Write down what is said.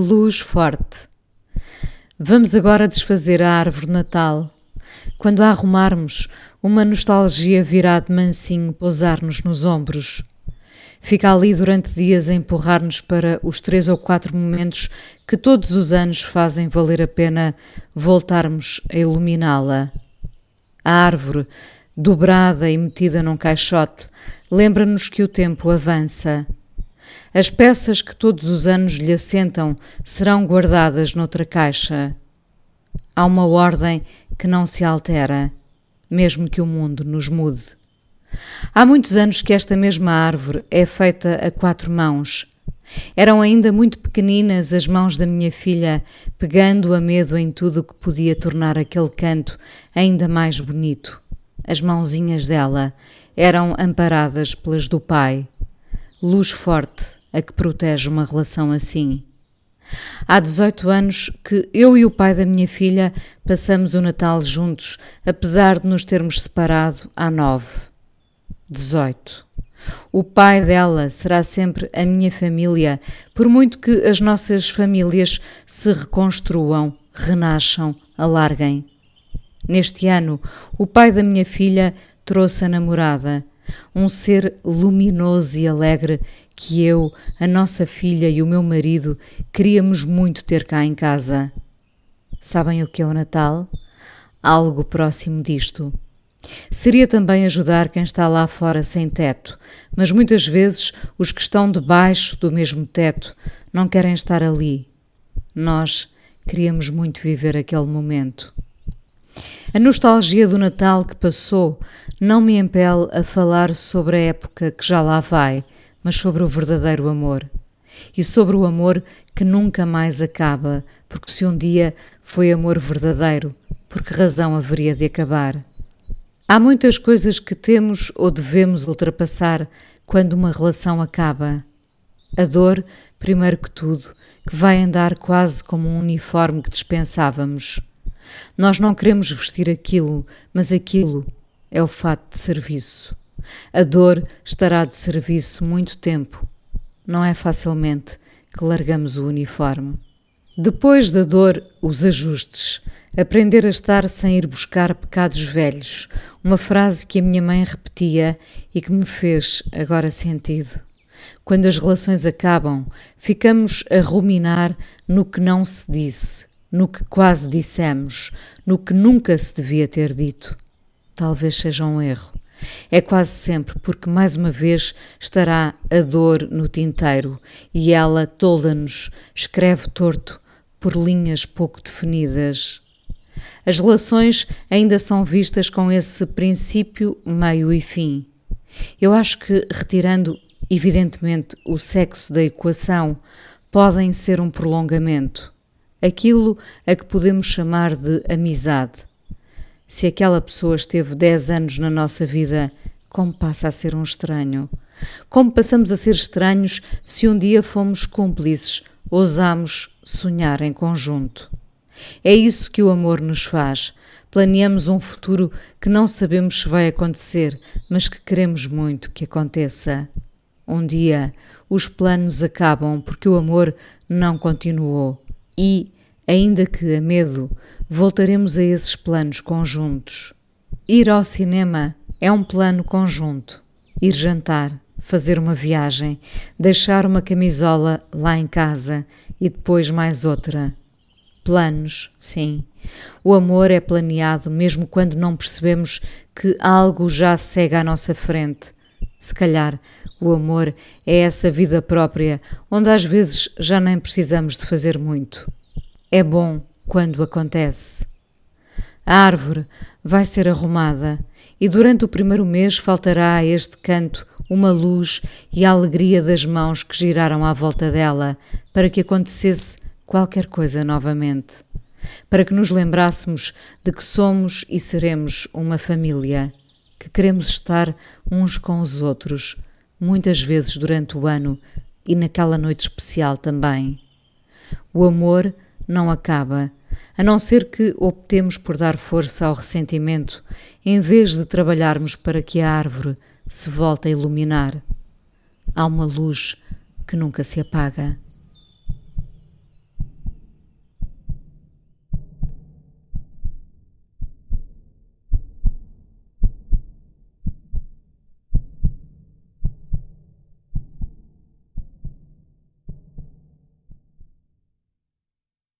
Luz forte. Vamos agora desfazer a árvore natal. Quando a arrumarmos, uma nostalgia virá de mansinho pousar-nos nos ombros. Fica ali durante dias a empurrar-nos para os três ou quatro momentos que todos os anos fazem valer a pena voltarmos a iluminá-la. A árvore, dobrada e metida num caixote, lembra-nos que o tempo avança. As peças que todos os anos lhe assentam serão guardadas noutra caixa. Há uma ordem que não se altera, mesmo que o mundo nos mude. Há muitos anos que esta mesma árvore é feita a quatro mãos. Eram ainda muito pequeninas as mãos da minha filha, pegando a medo em tudo o que podia tornar aquele canto ainda mais bonito. As mãozinhas dela eram amparadas pelas do pai. Luz forte, a que protege uma relação assim. Há 18 anos que eu e o pai da minha filha passamos o Natal juntos, apesar de nos termos separado há nove. 18. O pai dela será sempre a minha família, por muito que as nossas famílias se reconstruam, renasçam, alarguem. Neste ano, o pai da minha filha trouxe a namorada, um ser luminoso e alegre que eu, a nossa filha e o meu marido queríamos muito ter cá em casa. Sabem o que é o Natal? Algo próximo disto. Seria também ajudar quem está lá fora sem teto, mas muitas vezes os que estão debaixo do mesmo teto não querem estar ali. Nós queríamos muito viver aquele momento. A nostalgia do Natal que passou não me impele a falar sobre a época que já lá vai, mas sobre o verdadeiro amor. E sobre o amor que nunca mais acaba, porque se um dia foi amor verdadeiro, por que razão haveria de acabar? Há muitas coisas que temos ou devemos ultrapassar quando uma relação acaba. A dor, primeiro que tudo, que vai andar quase como um uniforme que dispensávamos. Nós não queremos vestir aquilo, mas aquilo é o fato de serviço. A dor estará de serviço muito tempo. Não é facilmente que largamos o uniforme. Depois da dor, os ajustes. Aprender a estar sem ir buscar pecados velhos. Uma frase que a minha mãe repetia e que me fez agora sentido. Quando as relações acabam, ficamos a ruminar no que não se disse, no que quase dissemos, no que nunca se devia ter dito. Talvez seja um erro. É quase sempre porque, mais uma vez, estará a dor no tinteiro e ela tolda-nos, escreve torto, por linhas pouco definidas. As relações ainda são vistas com esse princípio, meio e fim. Eu acho que, retirando, evidentemente, o sexo da equação, podem ser um prolongamento aquilo a que podemos chamar de amizade. Se aquela pessoa esteve 10 anos na nossa vida, como passa a ser um estranho? Como passamos a ser estranhos se um dia fomos cúmplices, ousamos sonhar em conjunto? É isso que o amor nos faz. Planeamos um futuro que não sabemos se vai acontecer, mas que queremos muito que aconteça. Um dia os planos acabam porque o amor não continuou e, ainda que a medo, voltaremos a esses planos conjuntos. Ir ao cinema é um plano conjunto. Ir jantar, fazer uma viagem, deixar uma camisola lá em casa e depois mais outra. Planos, sim. O amor é planeado mesmo quando não percebemos que algo já segue à nossa frente. Se calhar o amor é essa vida própria onde às vezes já nem precisamos de fazer muito. É bom quando acontece. A árvore vai ser arrumada e durante o primeiro mês faltará a este canto uma luz e a alegria das mãos que giraram à volta dela para que acontecesse qualquer coisa novamente, para que nos lembrássemos de que somos e seremos uma família, que queremos estar uns com os outros, muitas vezes durante o ano e naquela noite especial também. O amor não acaba, a não ser que optemos por dar força ao ressentimento, em vez de trabalharmos para que a árvore se volte a iluminar. Há uma luz que nunca se apaga.